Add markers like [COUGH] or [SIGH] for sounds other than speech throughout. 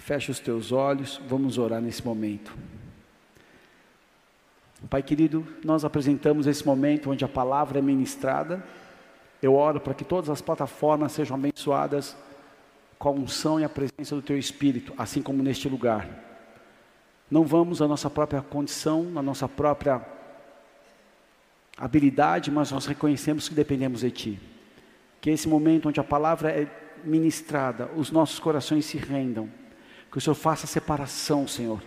Feche os teus olhos, vamos orar nesse momento. Pai querido, nós apresentamos esse momento onde a palavra é ministrada. Eu oro para que todas as plataformas sejam abençoadas com a unção e a presença do Teu Espírito, assim como neste lugar. Não vamos à nossa própria condição, na nossa própria habilidade, mas nós reconhecemos que dependemos de Ti. Que esse momento onde a palavra é ministrada, os nossos corações se rendam. Que o Senhor faça a separação, Senhor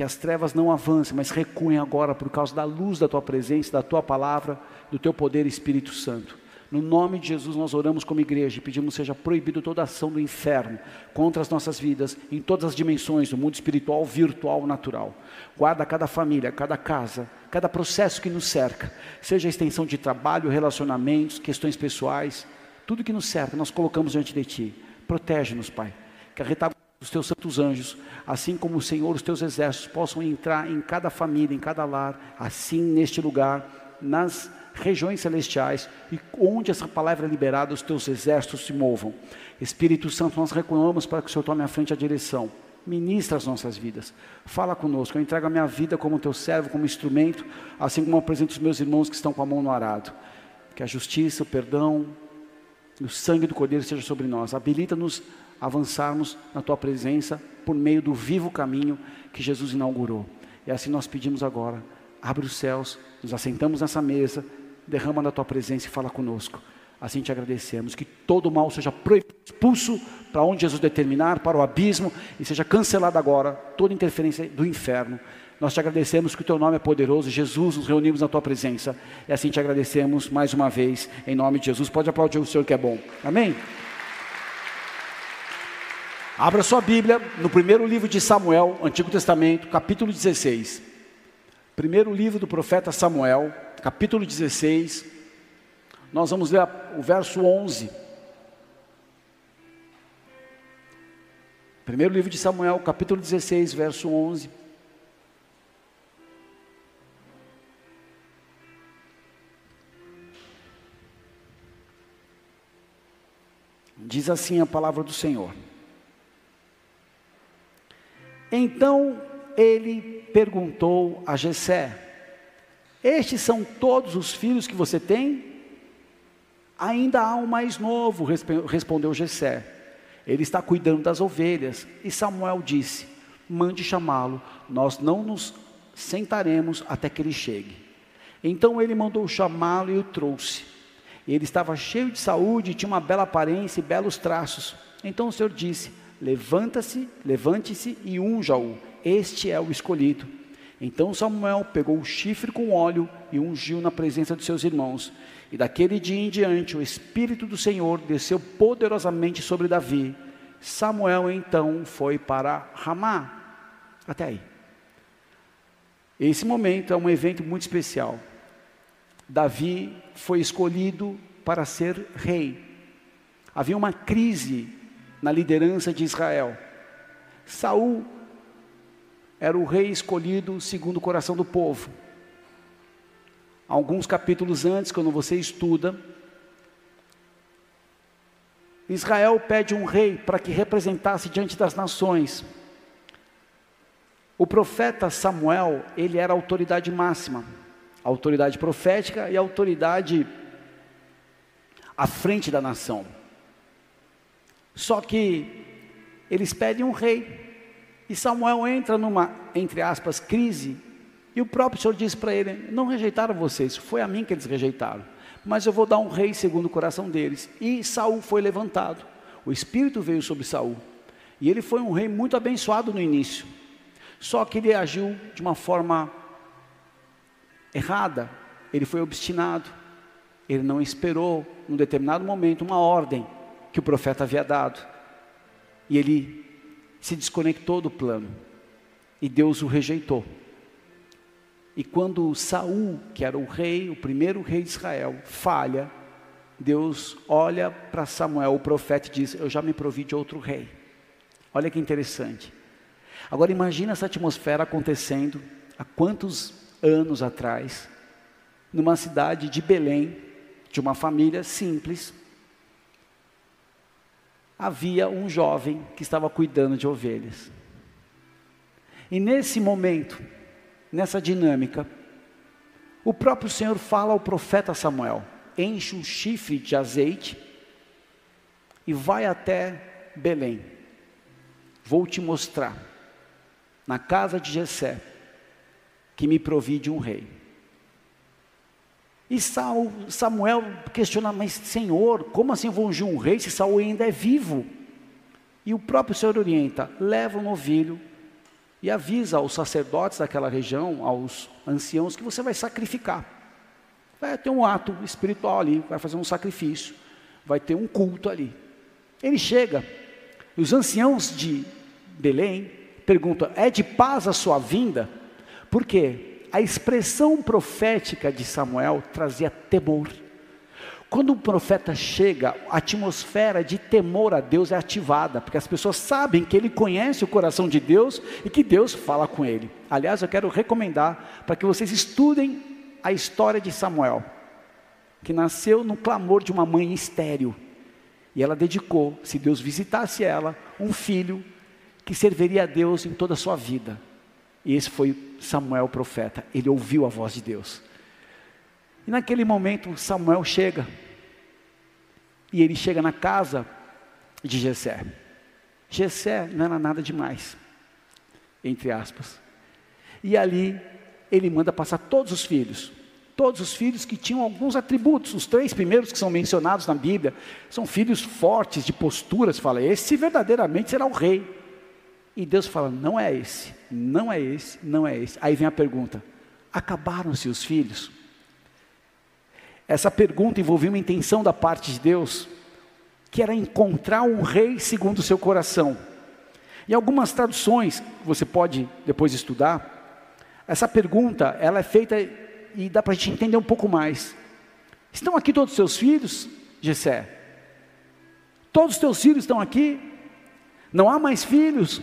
que as trevas não avancem, mas recuem agora por causa da luz da tua presença, da tua palavra, do teu poder Espírito Santo. No nome de Jesus nós oramos como igreja e pedimos seja proibido toda ação do inferno contra as nossas vidas, em todas as dimensões, do mundo espiritual, virtual, natural. Guarda cada família, cada casa, cada processo que nos cerca, seja extensão de trabalho, relacionamentos, questões pessoais, tudo que nos cerca, nós colocamos diante de Ti. Protege-nos, Pai. Que a retaguarda os teus santos anjos, assim como o Senhor, os teus exércitos possam entrar em cada família, em cada lar, assim neste lugar, nas regiões celestiais e onde essa palavra é liberada, os teus exércitos se movam. Espírito Santo, nós recuamos para que o Senhor tome à frente a direção. Ministra as nossas vidas. Fala conosco. Eu entrego a minha vida como teu servo, como instrumento, assim como apresento os meus irmãos que estão com a mão no arado. Que a justiça, o perdão, o sangue do Cordeiro seja sobre nós. Habilita-nos avançarmos na tua presença por meio do vivo caminho que Jesus inaugurou. E assim nós pedimos agora: abre os céus, nos assentamos nessa mesa, derrama da tua presença e fala conosco. Assim te agradecemos. Que todo mal seja expulso para onde Jesus determinar, para o abismo, e seja cancelado agora toda interferência do inferno. Nós te agradecemos que o teu nome é poderoso. Jesus, nos reunimos na tua presença. E assim te agradecemos mais uma vez, em nome de Jesus. Pode aplaudir o Senhor que é bom. Amém? Abra sua Bíblia no primeiro livro de Samuel, Antigo Testamento, capítulo 16. Primeiro livro do profeta Samuel, capítulo 16. Nós vamos ler o verso 11. Primeiro livro de Samuel, capítulo 16, verso 11. Diz assim a palavra do Senhor. Então ele perguntou a Jessé: Estes são todos os filhos que você tem? Ainda há um mais novo, respondeu Jessé. Ele está cuidando das ovelhas. E Samuel disse: Mande chamá-lo, nós não nos sentaremos até que ele chegue. Então ele mandou chamá-lo e o trouxe. Ele estava cheio de saúde, tinha uma bela aparência e belos traços. Então o Senhor disse: Levanta-se, levante-se e unja-o. Este é o escolhido. Então Samuel pegou o chifre com óleo e ungiu na presença de seus irmãos. E daquele dia em diante o Espírito do Senhor desceu poderosamente sobre Davi. Samuel então foi para Ramá. Até aí. Esse momento é um evento muito especial. Davi foi escolhido para ser rei. Havia uma crise na liderança de Israel. Saul era o rei escolhido segundo o coração do povo. Alguns capítulos antes, quando você estuda, Israel pede um rei para que representasse diante das nações. O profeta Samuel, ele era a autoridade máxima, a autoridade profética e a autoridade à frente da nação. Só que eles pedem um rei. E Samuel entra numa, entre aspas, crise. E o próprio Senhor diz para ele: Não rejeitaram vocês, foi a mim que eles rejeitaram. Mas eu vou dar um rei segundo o coração deles. E Saul foi levantado. O Espírito veio sobre Saul. E ele foi um rei muito abençoado no início. Só que ele agiu de uma forma errada. Ele foi obstinado. Ele não esperou, num determinado momento, uma ordem que o profeta havia dado. E ele se desconectou do plano. E Deus o rejeitou. E quando Saul, que era o rei, o primeiro rei de Israel, falha, Deus olha para Samuel, o profeta, e diz: Eu já me provi de outro rei. Olha que interessante. Agora imagina essa atmosfera acontecendo há quantos anos atrás, numa cidade de Belém, de uma família simples, havia um jovem que estava cuidando de ovelhas. E nesse momento, nessa dinâmica, o próprio Senhor fala ao profeta Samuel: enche um chifre de azeite e vai até Belém. Vou te mostrar, na casa de Jessé, que me provide um rei. E Samuel questiona, mas Senhor, como assim vou ungir um rei se Saul ainda é vivo? E o próprio Senhor orienta, leva um novilho e avisa aos sacerdotes daquela região, aos anciãos, que você vai sacrificar. Vai ter um ato espiritual ali, vai fazer um sacrifício, vai ter um culto ali. Ele chega, e os anciãos de Belém perguntam: é de paz a sua vinda? Por quê? A expressão profética de Samuel trazia temor. Quando um profeta chega, a atmosfera de temor a Deus é ativada, porque as pessoas sabem que ele conhece o coração de Deus e que Deus fala com ele. Aliás, eu quero recomendar para que vocês estudem a história de Samuel, que nasceu no clamor de uma mãe estéril. E ela dedicou, se Deus visitasse ela, um filho que serviria a Deus em toda a sua vida. E esse foi Samuel, o profeta. Ele ouviu a voz de Deus. E naquele momento, Samuel chega. E ele chega na casa de Jessé. Jessé não era nada demais, entre aspas. E ali ele manda passar todos os filhos. Todos os filhos que tinham alguns atributos, os três primeiros que são mencionados na Bíblia, são filhos fortes de posturas. Fala, esse verdadeiramente será o rei. E Deus fala: não é esse, não é esse, não é esse. Aí vem a pergunta: acabaram-se os filhos? Essa pergunta envolvia uma intenção da parte de Deus, que era encontrar um rei segundo o seu coração. Em algumas traduções, você pode depois estudar, essa pergunta ela é feita e dá para a gente entender um pouco mais. Estão aqui todos os seus filhos, Gessé? Todos os teus filhos estão aqui? Não há mais filhos?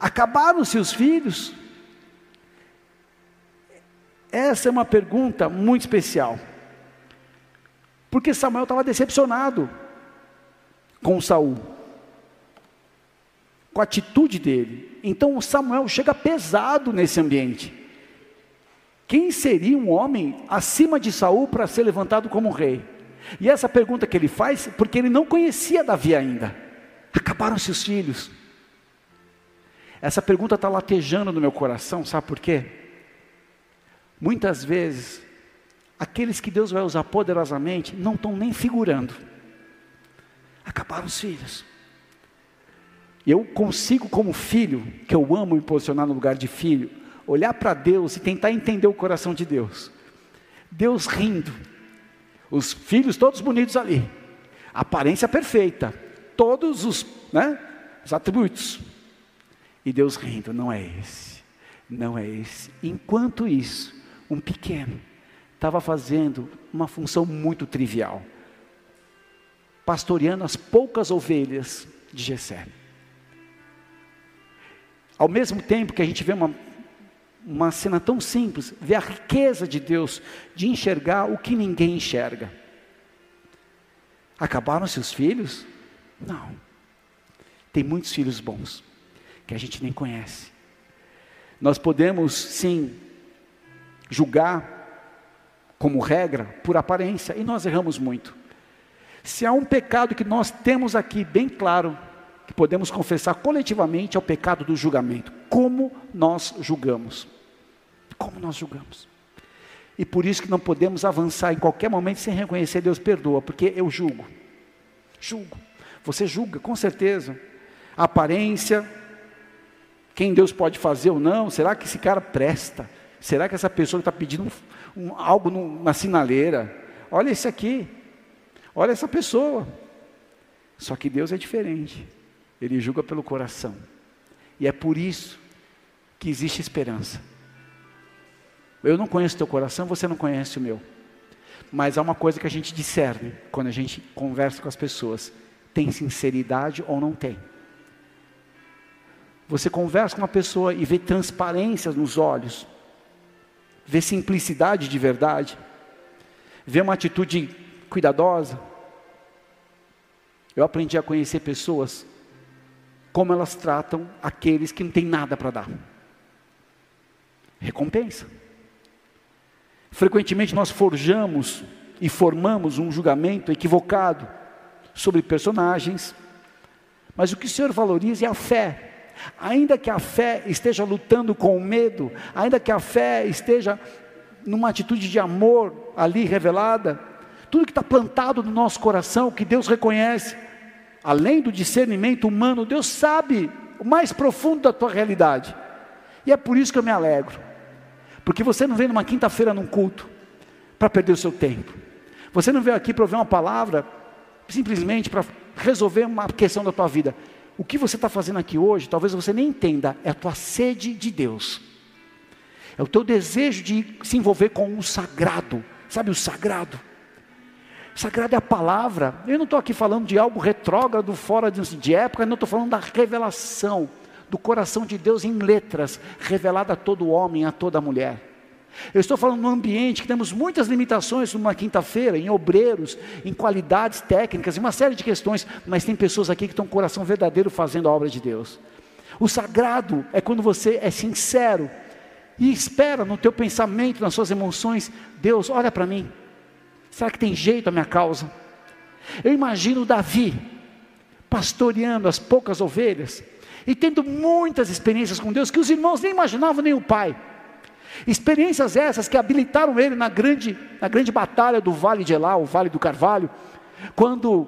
Acabaram-se os filhos? Essa é uma pergunta muito especial. Porque Samuel estava decepcionado com Saul, com a atitude dele. Então Samuel chega pesado nesse ambiente. Quem seria um homem acima de Saul para ser levantado como rei? E essa pergunta que ele faz, porque ele não conhecia Davi ainda. Acabaram-se os filhos. Essa pergunta está latejando no meu coração, sabe por quê? Muitas vezes, aqueles que Deus vai usar poderosamente não estão nem figurando. Acabaram os filhos. Eu consigo, como filho, que eu amo me posicionar no lugar de filho, olhar para Deus e tentar entender o coração de Deus. Deus rindo, os filhos todos bonitos ali, aparência perfeita, todos os, né, os atributos. E Deus rindo, não é esse, não é esse. Enquanto isso, um pequeno estava fazendo uma função muito trivial, pastoreando as poucas ovelhas de Jessé. Ao mesmo tempo que a gente vê uma, uma cena tão simples, vê a riqueza de Deus de enxergar o que ninguém enxerga. Acabaram seus filhos? Não. Tem muitos filhos bons que a gente nem conhece. Nós podemos, sim, julgar como regra por aparência, e nós erramos muito. Se há um pecado que nós temos aqui bem claro, que podemos confessar coletivamente, é o pecado do julgamento. Como nós julgamos? Como nós julgamos? E por isso que não podemos avançar em qualquer momento sem reconhecer Deus perdoa, porque eu julgo. Julgo. Você julga, com certeza. A aparência, quem Deus pode fazer ou não, será que esse cara presta? Será que essa pessoa está pedindo um, algo na sinaleira? Olha esse aqui, olha essa pessoa. Só que Deus é diferente, Ele julga pelo coração, e é por isso que existe esperança. Eu não conheço teu coração, você não conhece o meu. Mas há uma coisa que a gente discerne quando a gente conversa com as pessoas: tem sinceridade ou não tem. Você conversa com uma pessoa e vê transparência nos olhos, vê simplicidade de verdade, vê uma atitude cuidadosa. eu aprendi a conhecer pessoas como elas tratam aqueles que não têm nada para dar. Recompensa. Frequentemente nós forjamos e formamos um julgamento equivocado sobre personagens, mas o que o Senhor valoriza é a fé. Ainda que a fé esteja lutando com o medo, ainda que a fé esteja numa atitude de amor ali revelada, tudo que está plantado no nosso coração, que Deus reconhece, além do discernimento humano, Deus sabe o mais profundo da tua realidade. E é por isso que eu me alegro. Porque você não vem numa quinta-feira num culto para perder o seu tempo. Você não veio aqui para ouvir uma palavra simplesmente para resolver uma questão da tua vida. O que você está fazendo aqui hoje, talvez você nem entenda, é a tua sede de Deus. É o teu desejo de se envolver com o sagrado. Sabe o sagrado? Sagrado é a palavra. Eu não estou aqui falando de algo retrógrado, fora de, de época, não estou falando da revelação do coração de Deus em letras, revelada a todo homem, a toda mulher. Eu estou falando num ambiente que temos muitas limitações numa quinta-feira, em obreiros, em qualidades técnicas, em uma série de questões, mas tem pessoas aqui que estão com o coração verdadeiro fazendo a obra de Deus. O sagrado é quando você é sincero e espera no teu pensamento, nas suas emoções, Deus, olha para mim, Será que tem jeito a minha causa? Eu imagino Davi pastoreando as poucas ovelhas e tendo muitas experiências com Deus que os irmãos nem imaginavam, nem o pai. Experiências essas que habilitaram ele na grande, na grande batalha do Vale de Elá, o Vale do Carvalho, quando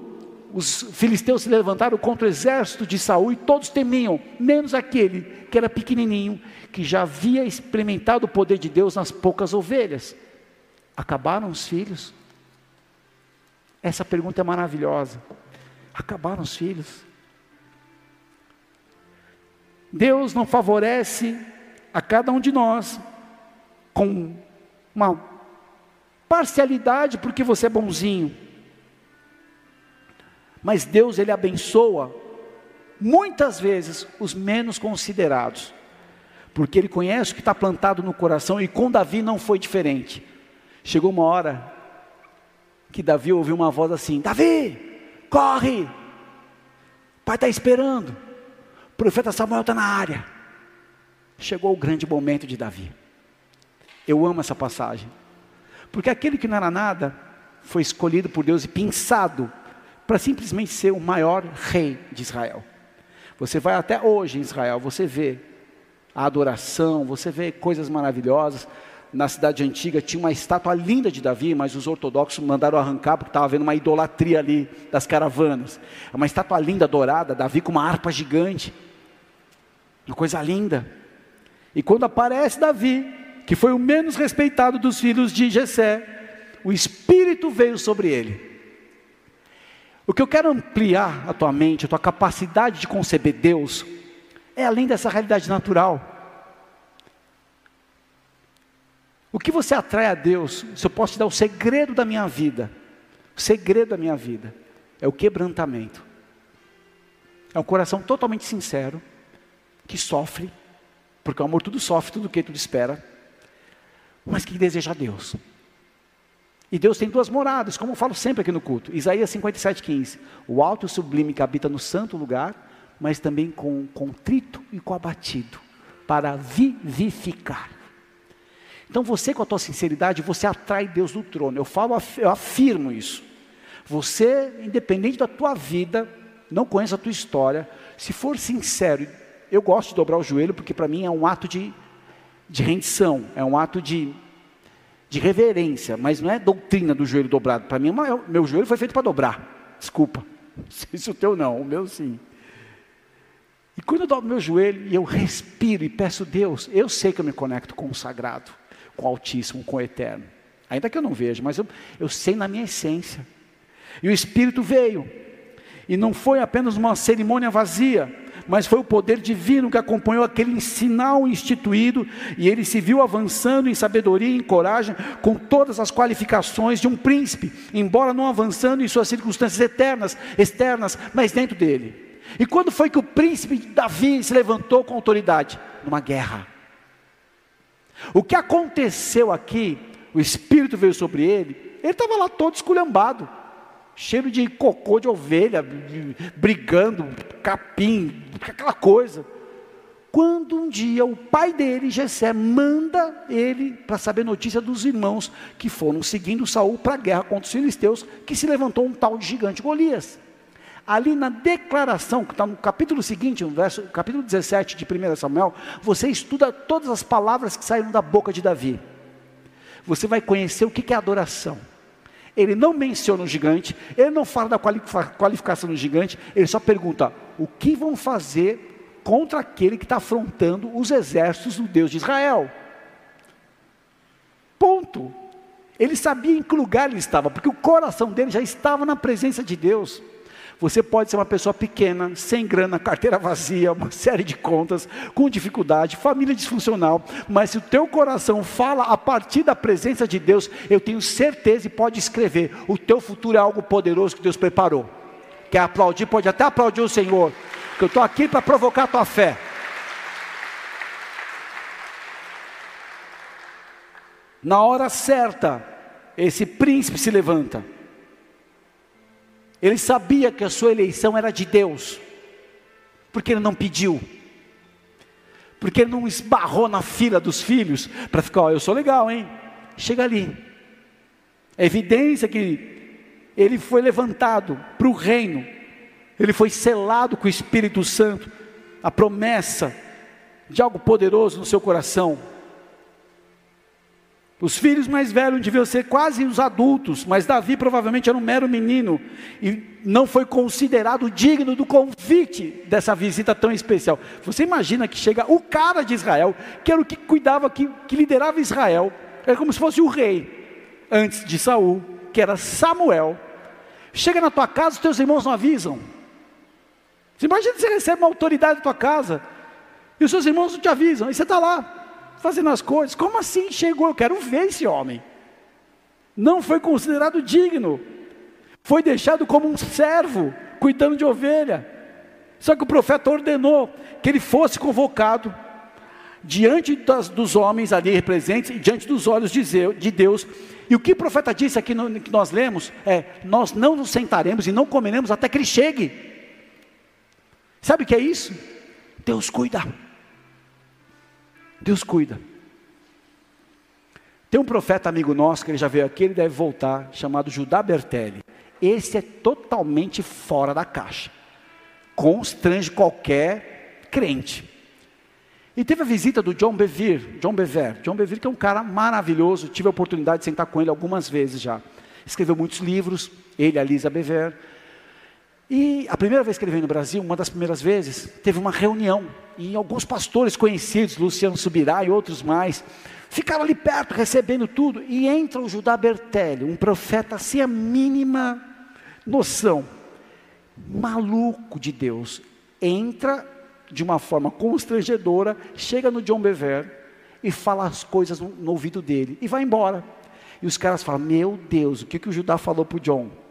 os filisteus se levantaram contra o exército de Saul e todos temiam, menos aquele que era pequenininho, que já havia experimentado o poder de Deus nas poucas ovelhas. Acabaram os filhos, essa pergunta é maravilhosa. Acabaram os filhos. Deus não favorece a cada um de nós com uma parcialidade porque você é bonzinho. Mas Deus ele abençoa muitas vezes os menos considerados, porque ele conhece o que está plantado no coração e com Davi não foi diferente. Chegou uma hora que Davi ouviu uma voz assim: Davi, corre! Pai está esperando. O profeta Samuel está na área. Chegou o grande momento de Davi. Eu amo essa passagem. Porque aquele que não era nada foi escolhido por Deus e pensado para simplesmente ser o maior rei de Israel. Você vai até hoje em Israel, você vê a adoração, você vê coisas maravilhosas na cidade antiga tinha uma estátua linda de Davi, mas os ortodoxos mandaram arrancar porque estava havendo uma idolatria ali das caravanas. É uma estátua linda, dourada, Davi com uma harpa gigante. Uma coisa linda. E quando aparece Davi, que foi o menos respeitado dos filhos de Jessé, o Espírito veio sobre ele. O que eu quero ampliar a tua mente, a tua capacidade de conceber Deus, é além dessa realidade natural. O que você atrai a Deus, se eu posso te dar o segredo da minha vida, o segredo da minha vida é o quebrantamento. É um coração totalmente sincero, que sofre, porque o amor tudo sofre, tudo que tudo espera, mas que deseja Deus. E Deus tem duas moradas, como eu falo sempre aqui no culto. Isaías 57,15. O alto e o sublime que habita no santo lugar, mas também com contrito e com abatido, para vivificar. Então você com a tua sinceridade, você atrai Deus do trono. Eu falo, eu afirmo isso. Você, independente da tua vida, não conhece a tua história, se for sincero, eu gosto de dobrar o joelho porque para mim é um ato de, de rendição, é um ato de, de reverência, mas não é doutrina do joelho dobrado. Para mim, meu joelho foi feito para dobrar. Desculpa. [LAUGHS] Se o teu não, o meu sim. E quando eu dobro meu joelho e eu respiro e peço Deus, eu sei que eu me conecto com o sagrado com o Altíssimo, com o Eterno. Ainda que eu não veja, mas eu, eu sei na minha essência. E o Espírito veio, e não foi apenas uma cerimônia vazia, mas foi o poder divino que acompanhou aquele sinal instituído, e ele se viu avançando em sabedoria e em coragem, com todas as qualificações de um príncipe, embora não avançando em suas circunstâncias eternas, externas, mas dentro dele. E quando foi que o príncipe Davi se levantou com autoridade? Numa guerra. O que aconteceu aqui, o Espírito veio sobre ele, ele estava lá todo esculhambado. Cheiro de cocô de ovelha, brigando, capim, aquela coisa. Quando um dia o pai dele, Jessé, manda ele para saber notícia dos irmãos que foram seguindo Saul para a guerra contra os filisteus, que se levantou um tal de gigante Golias. Ali na declaração, que está no capítulo seguinte, no verso, capítulo 17 de 1 Samuel, você estuda todas as palavras que saíram da boca de Davi. Você vai conhecer o que é adoração. Ele não menciona o gigante, ele não fala da qualificação do gigante, ele só pergunta: o que vão fazer contra aquele que está afrontando os exércitos do Deus de Israel? Ponto. Ele sabia em que lugar ele estava, porque o coração dele já estava na presença de Deus. Você pode ser uma pessoa pequena, sem grana, carteira vazia, uma [LAUGHS] série de contas, com dificuldade, família disfuncional, mas se o teu coração fala a partir da presença de Deus, eu tenho certeza e pode escrever: o teu futuro é algo poderoso que Deus preparou. Quer aplaudir? Pode até aplaudir o Senhor, que eu estou aqui para provocar a tua fé. Na hora certa, esse príncipe se levanta. Ele sabia que a sua eleição era de Deus, porque ele não pediu, porque ele não esbarrou na fila dos filhos para ficar, ó, eu sou legal, hein? Chega ali. É evidência que ele foi levantado para o reino, ele foi selado com o Espírito Santo, a promessa de algo poderoso no seu coração. Os filhos mais velhos deviam ser quase os adultos, mas Davi provavelmente era um mero menino e não foi considerado digno do convite dessa visita tão especial. Você imagina que chega o cara de Israel, que era o que cuidava, que, que liderava Israel, era como se fosse o rei antes de Saul, que era Samuel. Chega na tua casa, os teus irmãos não avisam. Você imagina que você recebe uma autoridade da tua casa e os seus irmãos não te avisam, e você está lá fazendo as coisas. Como assim chegou? Eu quero ver esse homem. Não foi considerado digno. Foi deixado como um servo, cuidando de ovelha. Só que o profeta ordenou que ele fosse convocado diante das, dos homens ali presentes e diante dos olhos de Deus. E o que o profeta disse aqui no, que nós lemos é: Nós não nos sentaremos e não comeremos até que ele chegue. Sabe o que é isso? Deus cuida. Deus cuida. Tem um profeta amigo nosso, que ele já veio aqui, ele deve voltar, chamado Judá Bertelli. Esse é totalmente fora da caixa. Constrange qualquer crente. E teve a visita do John Bevere, John Bevere, John Bevere que é um cara maravilhoso, tive a oportunidade de sentar com ele algumas vezes já. Escreveu muitos livros, ele, a Lisa Bevere. E a primeira vez que ele veio no Brasil, uma das primeiras vezes, teve uma reunião e alguns pastores conhecidos, Luciano Subirá e outros mais, ficaram ali perto recebendo tudo, e entra o Judá Bertelli, um profeta sem a mínima noção, maluco de Deus, entra de uma forma constrangedora, chega no John Bever e fala as coisas no, ouvido dele e vai embora. E os caras falam: Meu Deus, o que, que o Judá falou para o John?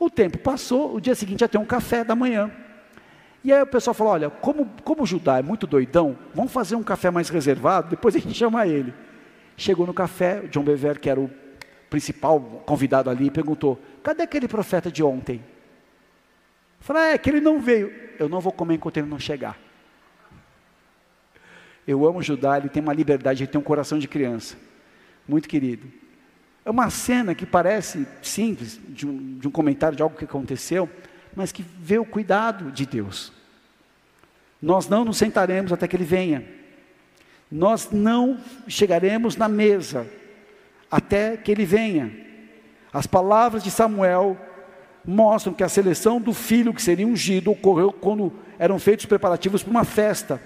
O tempo passou, o dia seguinte ia ter um café da manhã. E aí o pessoal falou: olha, como, como o Judá é muito doidão, vamos fazer um café mais reservado, depois a gente chama ele. Chegou no café, John Bever, que era o principal convidado ali, perguntou: cadê aquele profeta de ontem? Falei: ah, é que ele não veio. Eu não vou comer enquanto ele não chegar. Eu amo Judá, ele tem uma liberdade, ele tem um coração de criança, muito querido. É uma cena que parece simples, de um, de um comentário de algo que aconteceu, mas que vê o cuidado de Deus. Nós não nos sentaremos até que Ele venha. Nós não chegaremos na mesa até que Ele venha. As palavras de Samuel mostram que a seleção do filho que seria ungido ocorreu quando eram feitos preparativos para uma festa.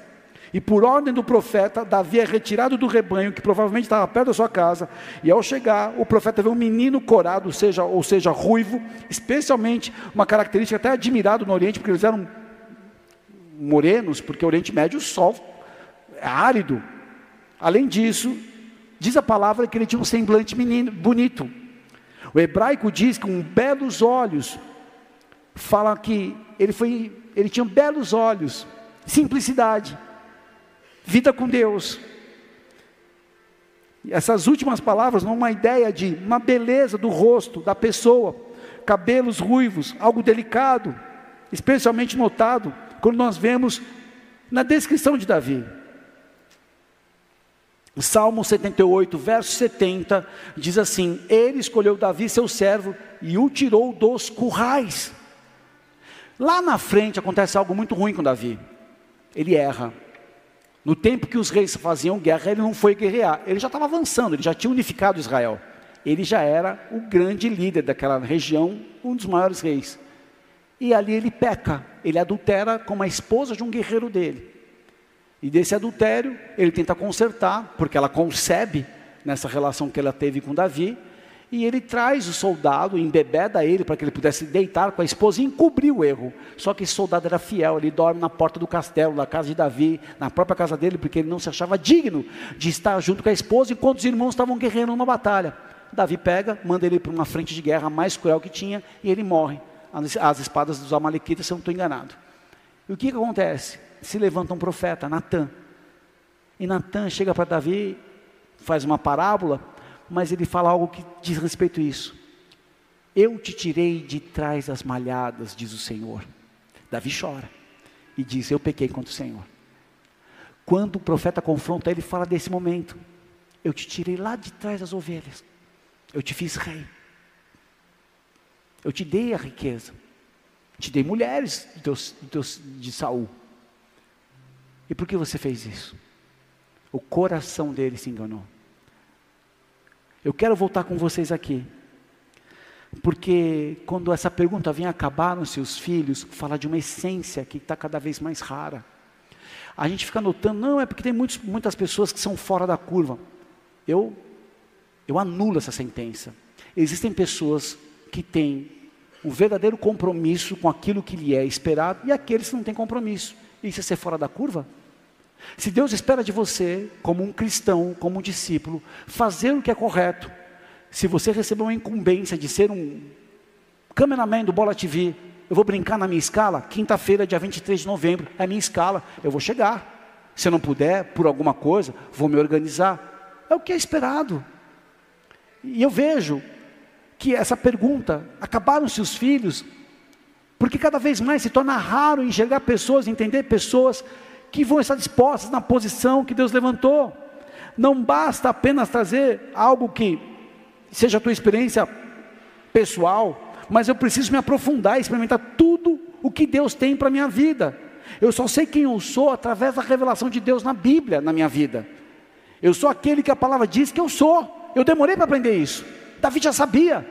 E por ordem do profeta, Davi é retirado do rebanho, que provavelmente estava perto da sua casa, e ao chegar, o profeta vê um menino corado, seja, ou seja, ruivo, especialmente uma característica até admirada no Oriente, porque eles eram morenos, porque o Oriente Médio o sol é árido. Além disso, diz a palavra que ele tinha um semblante menino, bonito. O hebraico diz que com belos olhos, fala que ele foi, ele tinha belos olhos, simplicidade vida com Deus. Essas últimas palavras não uma ideia de uma beleza do rosto da pessoa, cabelos ruivos, algo delicado, especialmente notado quando nós vemos na descrição de Davi. Salmo 78, verso 70, diz assim: Ele escolheu Davi, seu servo, e o tirou dos currais. Lá na frente acontece algo muito ruim com Davi. Ele erra. No tempo que os reis faziam guerra, ele não foi guerrear. Ele já estava avançando, ele já tinha unificado Israel. Ele já era o grande líder daquela região, um dos maiores reis. E ali ele peca, ele adultera com a esposa de um guerreiro dele. E desse adultério, ele tenta consertar, porque ela concebe nessa relação que ela teve com Davi, e ele traz o soldado, embebeda ele para que ele pudesse deitar com a esposa e encobrir o erro. Só que esse soldado era fiel, ele dorme na porta do castelo, da casa de Davi, na própria casa dele, porque ele não se achava digno de estar junto com a esposa enquanto os irmãos estavam guerreando numa batalha. Davi pega, manda ele para uma frente de guerra mais cruel que tinha e ele morre. As, as espadas dos Amalequitas, se eu não estou enganado. E o que, que acontece? se levanta um profeta, Natan. E Natan chega para Davi, faz uma parábola, mas ele fala algo que diz respeito a isso. Eu te tirei de trás das malhadas, diz o Senhor. Davi chora e diz: Eu pequei contra o Senhor. Quando o profeta confronta ele, fala desse momento: Eu te tirei lá de trás das ovelhas, eu te fiz rei, eu te dei a riqueza, te dei mulheres de, de Saul. E por que você fez isso? O coração dele se enganou. Eu quero voltar com vocês aqui. Porque quando essa pergunta vem acabar nos seus filhos, falar de uma essência que está cada vez mais rara. A gente fica notando, não, é porque tem muitos, muitas pessoas que são fora da curva. Eu, eu anulo essa sentença. Existem pessoas que têm um verdadeiro compromisso com aquilo que lhe é esperado e aqueles que não têm compromisso. Isso é ser fora da curva? Se Deus espera de você, como um cristão, como um discípulo, fazer o que é correto, se você receber uma incumbência de ser um cameraman do Bola TV, eu vou brincar na minha escala, quinta-feira, dia 23 de novembro, é a minha escala, eu vou chegar. Se eu não puder, por alguma coisa, vou me organizar. É o que é esperado. E eu vejo que essa pergunta, acabaram seus filhos, porque cada vez mais se torna raro enxergar pessoas, entender pessoas que vão estar dispostas na posição que Deus levantou. Não basta apenas trazer algo que seja a tua experiência pessoal, mas eu preciso me aprofundar, experimentar tudo o que Deus tem para a minha vida. Eu só sei quem eu sou através da revelação de Deus na Bíblia, na minha vida. Eu sou aquele que a palavra diz que eu sou. Eu demorei para aprender isso. Davi já sabia,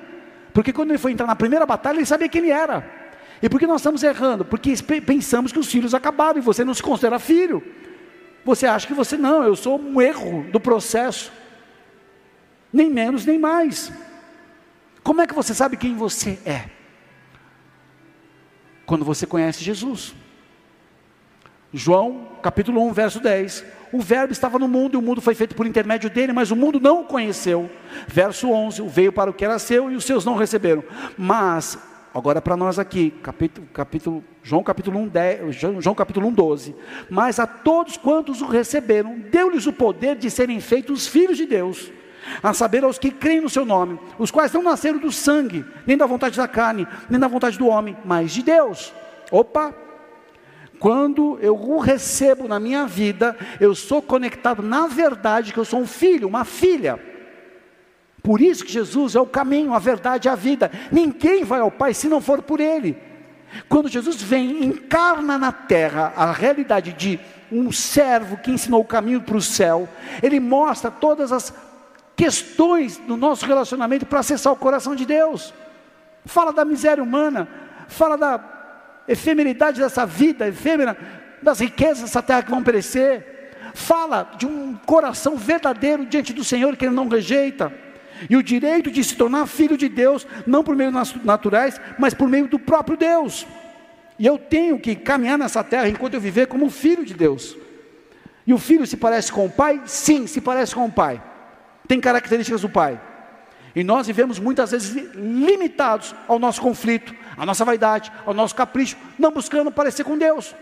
porque quando ele foi entrar na primeira batalha, ele sabia quem ele era. E por que nós estamos errando? Porque pensamos que os filhos acabaram e você não se considera filho. Você acha que você não, eu sou um erro do processo. Nem menos, nem mais. Como é que você sabe quem você é? Quando você conhece Jesus. João, capítulo 1, verso 10. O verbo estava no mundo e o mundo foi feito por intermédio dele, mas o mundo não o conheceu. Verso 11, veio para o que era seu e os seus não receberam. Mas Agora para nós aqui, capítulo, capítulo, João capítulo 1, 10, João capítulo 1, 12. Mas a todos quantos o receberam, deu-lhes o poder de serem feitos filhos de Deus, a saber aos que creem no seu nome, os quais não nasceram do sangue, nem da vontade da carne, nem da vontade do homem, mas de Deus. Opa! Quando eu o recebo na minha vida, eu sou conectado na verdade que eu sou um filho, uma filha. Por isso que Jesus é o caminho, a verdade e a vida. Ninguém vai ao Pai se não for por Ele. Quando Jesus vem, encarna na terra a realidade de um servo que ensinou o caminho para o céu, ele mostra todas as questões do nosso relacionamento para acessar o coração de Deus. Fala da miséria humana, fala da efemeridade dessa vida efêmera, das riquezas dessa terra que vão perecer. Fala de um coração verdadeiro diante do Senhor que ele não rejeita e o direito de se tornar filho de Deus, não por meios naturais, mas por meio do próprio Deus. E eu tenho que caminhar nessa terra enquanto eu viver como filho de Deus. E o filho se parece com o pai? Sim, se parece com o pai. Tem características do pai. E nós vivemos muitas vezes limitados ao nosso conflito, à nossa vaidade, ao nosso capricho, não buscando parecer com Deus.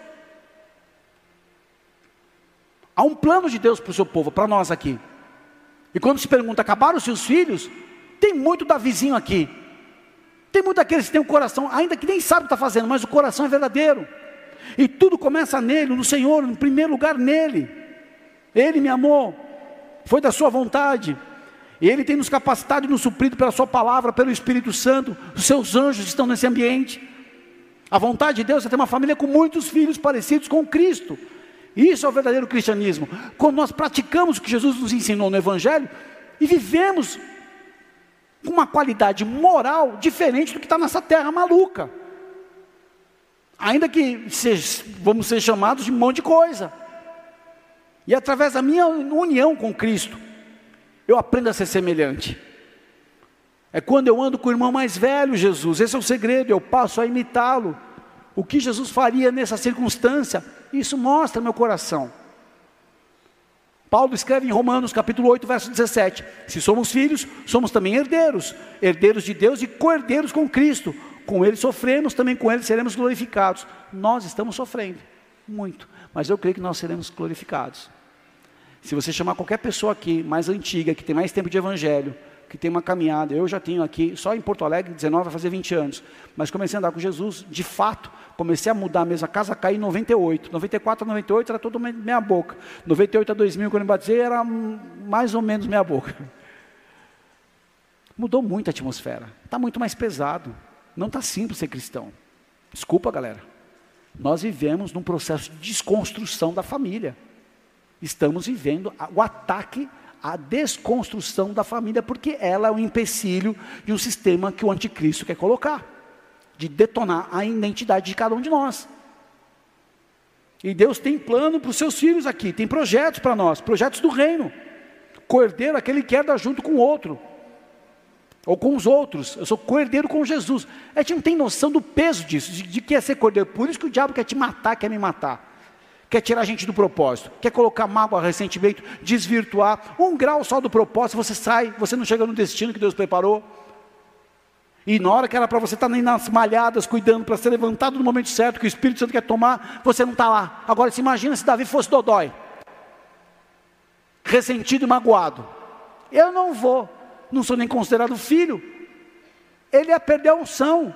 Há um plano de Deus para o seu povo, para nós aqui. E quando se pergunta, acabaram os seus filhos? Tem muito Davizinho aqui. Tem muitos daqueles que têm um coração, ainda que nem sabe o que está fazendo, mas o coração é verdadeiro. E tudo começa nele, no Senhor, no primeiro lugar nele. Ele me amou, foi da sua vontade. E Ele tem nos capacitado e nos suprido pela Sua palavra, pelo Espírito Santo. Os seus anjos estão nesse ambiente. A vontade de Deus é ter uma família com muitos filhos parecidos com Cristo. Isso é o verdadeiro cristianismo. Quando nós praticamos o que Jesus nos ensinou no Evangelho e vivemos com uma qualidade moral diferente do que está nessa terra maluca. Ainda que vamos ser chamados de um monte de coisa. E através da minha união com Cristo, eu aprendo a ser semelhante. É quando eu ando com o irmão mais velho, Jesus, esse é o segredo, eu passo a imitá-lo. O que Jesus faria nessa circunstância, isso mostra meu coração. Paulo escreve em Romanos capítulo 8, verso 17: Se somos filhos, somos também herdeiros, herdeiros de Deus e co-herdeiros com Cristo. Com ele sofremos, também com ele seremos glorificados. Nós estamos sofrendo muito, mas eu creio que nós seremos glorificados. Se você chamar qualquer pessoa aqui, mais antiga, que tem mais tempo de evangelho, que tem uma caminhada, eu já tenho aqui, só em Porto Alegre, 19 vai fazer 20 anos, mas comecei a andar com Jesus, de fato, comecei a mudar mesmo, a casa caiu em 98, 94 a 98 era tudo meia boca, 98 a 2000 quando eu me batizei era mais ou menos meia boca. Mudou muito a atmosfera, está muito mais pesado, não está simples ser cristão. Desculpa galera, nós vivemos num processo de desconstrução da família. Estamos vivendo o ataque à desconstrução da família, porque ela é um empecilho de um sistema que o anticristo quer colocar, de detonar a identidade de cada um de nós. E Deus tem plano para os seus filhos aqui, tem projetos para nós, projetos do reino. Cordeiro, aquele que quer dar junto com o outro, ou com os outros. Eu sou cordeiro com Jesus. A gente não tem noção do peso disso, de, de que é ser cordeiro. Por isso que o diabo quer te matar, quer me matar quer tirar a gente do propósito, quer colocar mágoa, ressentimento, desvirtuar. Um grau só do propósito, você sai, você não chega no destino que Deus preparou. E na hora que era para você estar tá nas malhadas, cuidando para ser levantado no momento certo, que o Espírito Santo quer tomar, você não está lá. Agora se imagina se Davi fosse Dodói, ressentido e magoado. Eu não vou, não sou nem considerado filho. Ele ia perder a unção.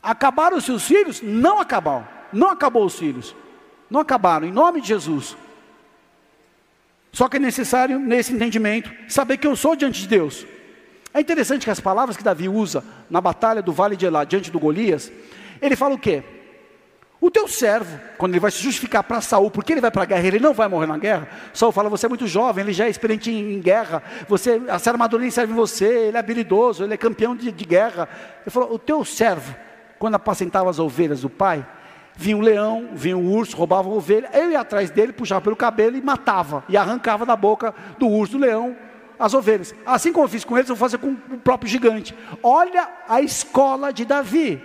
Acabaram os seus filhos? Não acabaram. Não acabou os filhos. Não acabaram, em nome de Jesus. Só que é necessário, nesse entendimento, saber que eu sou diante de Deus. É interessante que as palavras que Davi usa na batalha do vale de Elá, diante do Golias, ele fala o quê? O teu servo, quando ele vai se justificar para Saul, porque ele vai para a guerra, ele não vai morrer na guerra. Saul fala: Você é muito jovem, ele já é experiente em, em guerra, você, essa armadura nem serve em você, ele é habilidoso, ele é campeão de, de guerra. Ele falou: O teu servo, quando apacentava as ovelhas do pai, vinha um leão, vinha um urso, roubava a ovelha, eu ia atrás dele, puxava pelo cabelo e matava, e arrancava da boca do urso, do leão, as ovelhas. Assim como eu fiz com eles, eu vou fazer com o próprio gigante. Olha a escola de Davi.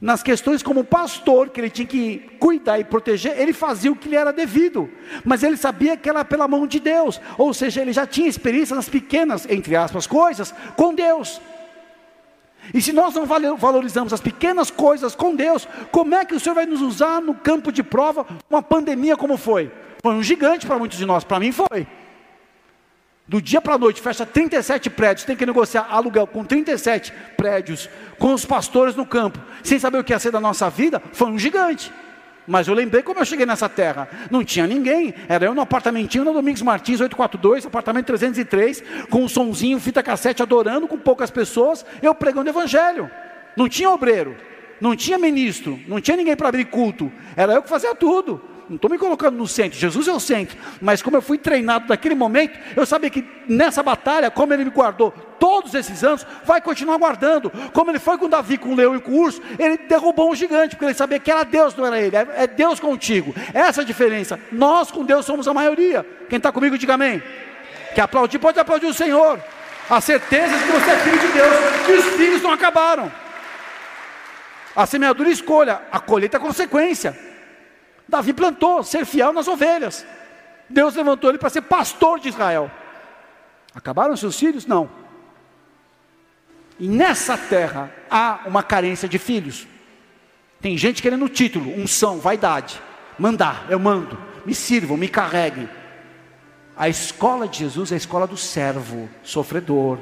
Nas questões como pastor, que ele tinha que cuidar e proteger, ele fazia o que lhe era devido, mas ele sabia que era pela mão de Deus, ou seja, ele já tinha experiência nas pequenas, entre aspas, coisas com Deus. E se nós não valorizamos as pequenas coisas com Deus, como é que o Senhor vai nos usar no campo de prova uma pandemia como foi? Foi um gigante para muitos de nós, para mim foi. Do dia para a noite, fecha 37 prédios, tem que negociar aluguel com 37 prédios, com os pastores no campo, sem saber o que ia ser da nossa vida, foi um gigante. Mas eu lembrei como eu cheguei nessa terra. Não tinha ninguém. Era eu no apartamentinho no Domingos Martins 842, apartamento 303, com um sonzinho, fita cassete, adorando, com poucas pessoas, eu pregando o evangelho. Não tinha obreiro, não tinha ministro, não tinha ninguém para abrir culto. Era eu que fazia tudo não estou me colocando no centro, Jesus é o centro, mas como eu fui treinado naquele momento, eu sabia que nessa batalha, como ele me guardou todos esses anos, vai continuar guardando. Como ele foi com Davi, com o leão e com o urso, ele derrubou um gigante, porque ele sabia que era Deus, não era ele, é, é Deus contigo. Essa é a diferença. Nós com Deus somos a maioria. Quem está comigo, diga amém. Que aplaudir, pode aplaudir o Senhor. A certeza de que você é filho de Deus, que os filhos não acabaram. A semeadura escolha, a colheita é consequência. Davi plantou, ser fiel nas ovelhas. Deus levantou ele para ser pastor de Israel. Acabaram seus filhos? Não. E nessa terra há uma carência de filhos. Tem gente querendo título, unção, vaidade. Mandar, eu mando. Me sirvam, me carreguem. A escola de Jesus é a escola do servo, sofredor,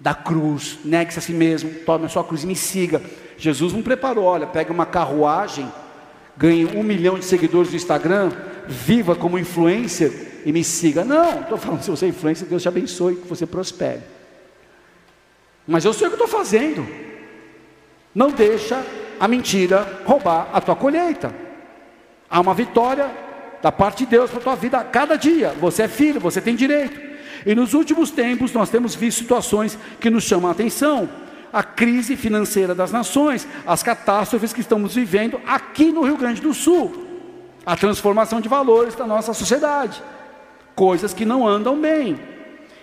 da cruz, negue-se a si mesmo, tome a sua cruz e me siga. Jesus não preparou, olha, pega uma carruagem, ganhe um milhão de seguidores no Instagram, viva como influencer e me siga. Não, estou falando, se você é influencer, Deus te abençoe, que você prospere. Mas eu sei o que estou fazendo. Não deixa a mentira roubar a tua colheita. Há uma vitória da parte de Deus para a tua vida a cada dia. Você é filho, você tem direito. E nos últimos tempos nós temos visto situações que nos chamam a atenção. A crise financeira das nações, as catástrofes que estamos vivendo aqui no Rio Grande do Sul, a transformação de valores da nossa sociedade, coisas que não andam bem.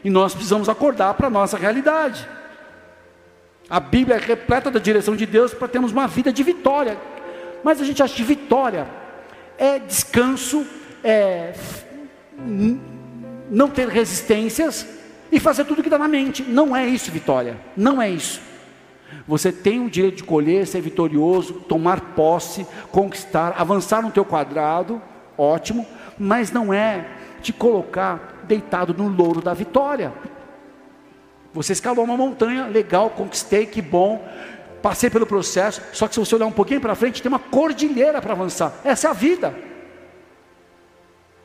E nós precisamos acordar para a nossa realidade. A Bíblia é repleta da direção de Deus para termos uma vida de vitória. Mas a gente acha que vitória é descanso, é não ter resistências e fazer tudo que está na mente. Não é isso, vitória. Não é isso. Você tem o direito de colher, ser vitorioso, tomar posse, conquistar, avançar no teu quadrado, ótimo, mas não é te colocar deitado no louro da vitória. Você escalou uma montanha, legal, conquistei, que bom. Passei pelo processo, só que se você olhar um pouquinho para frente, tem uma cordilheira para avançar. Essa é a vida.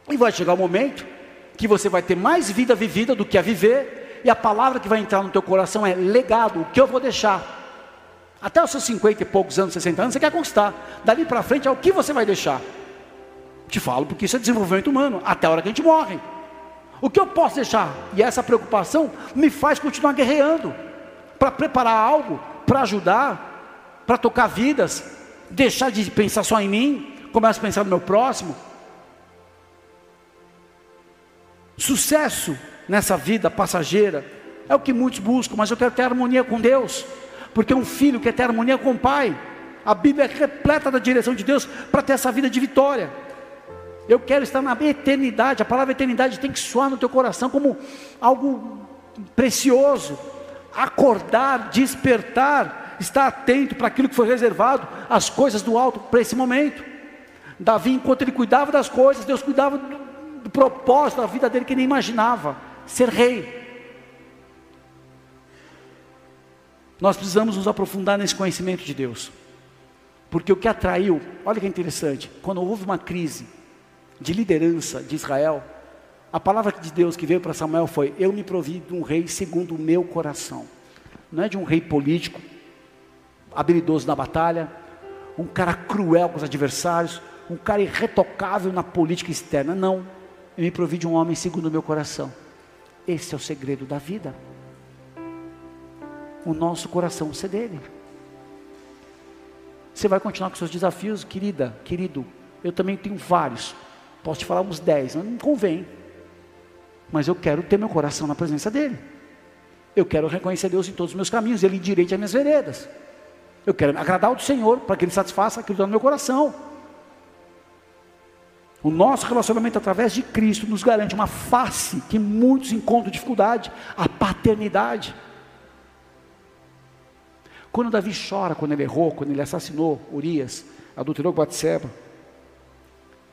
E vai chegar o um momento que você vai ter mais vida vivida do que a viver, e a palavra que vai entrar no teu coração é legado, o que eu vou deixar. Até os seus 50 e poucos anos, 60 anos, você quer conquistar. Dali para frente é o que você vai deixar. Te falo porque isso é desenvolvimento humano, até a hora que a gente morre. O que eu posso deixar? E essa preocupação me faz continuar guerreando para preparar algo, para ajudar, para tocar vidas, deixar de pensar só em mim, começar a pensar no meu próximo. Sucesso nessa vida passageira é o que muitos buscam, mas eu quero ter harmonia com Deus, porque um filho quer ter harmonia com o pai. A Bíblia é repleta da direção de Deus para ter essa vida de vitória. Eu quero estar na eternidade. A palavra eternidade tem que soar no teu coração como algo precioso. Acordar, despertar, estar atento para aquilo que foi reservado, as coisas do alto para esse momento. Davi, enquanto ele cuidava das coisas, Deus cuidava do, do propósito da vida dele que nem imaginava ser rei. Nós precisamos nos aprofundar nesse conhecimento de Deus. Porque o que atraiu, olha que interessante, quando houve uma crise, de liderança de Israel, a palavra de Deus que veio para Samuel foi: Eu me provi de um rei segundo o meu coração. Não é de um rei político, habilidoso na batalha, um cara cruel com os adversários, um cara irretocável na política externa. Não. Eu me provi de um homem segundo o meu coração. Esse é o segredo da vida. O nosso coração ser dele. Você vai continuar com seus desafios, querida, querido. Eu também tenho vários. Posso te falar uns 10, mas não convém. Mas eu quero ter meu coração na presença dEle. Eu quero reconhecer Deus em todos os meus caminhos, Ele endireite as minhas veredas. Eu quero agradar o Senhor para que Ele satisfaça aquilo que está no meu coração. O nosso relacionamento através de Cristo nos garante uma face que muitos encontram dificuldade, a paternidade. Quando Davi chora, quando ele errou, quando ele assassinou Urias, adulterou com Batseba,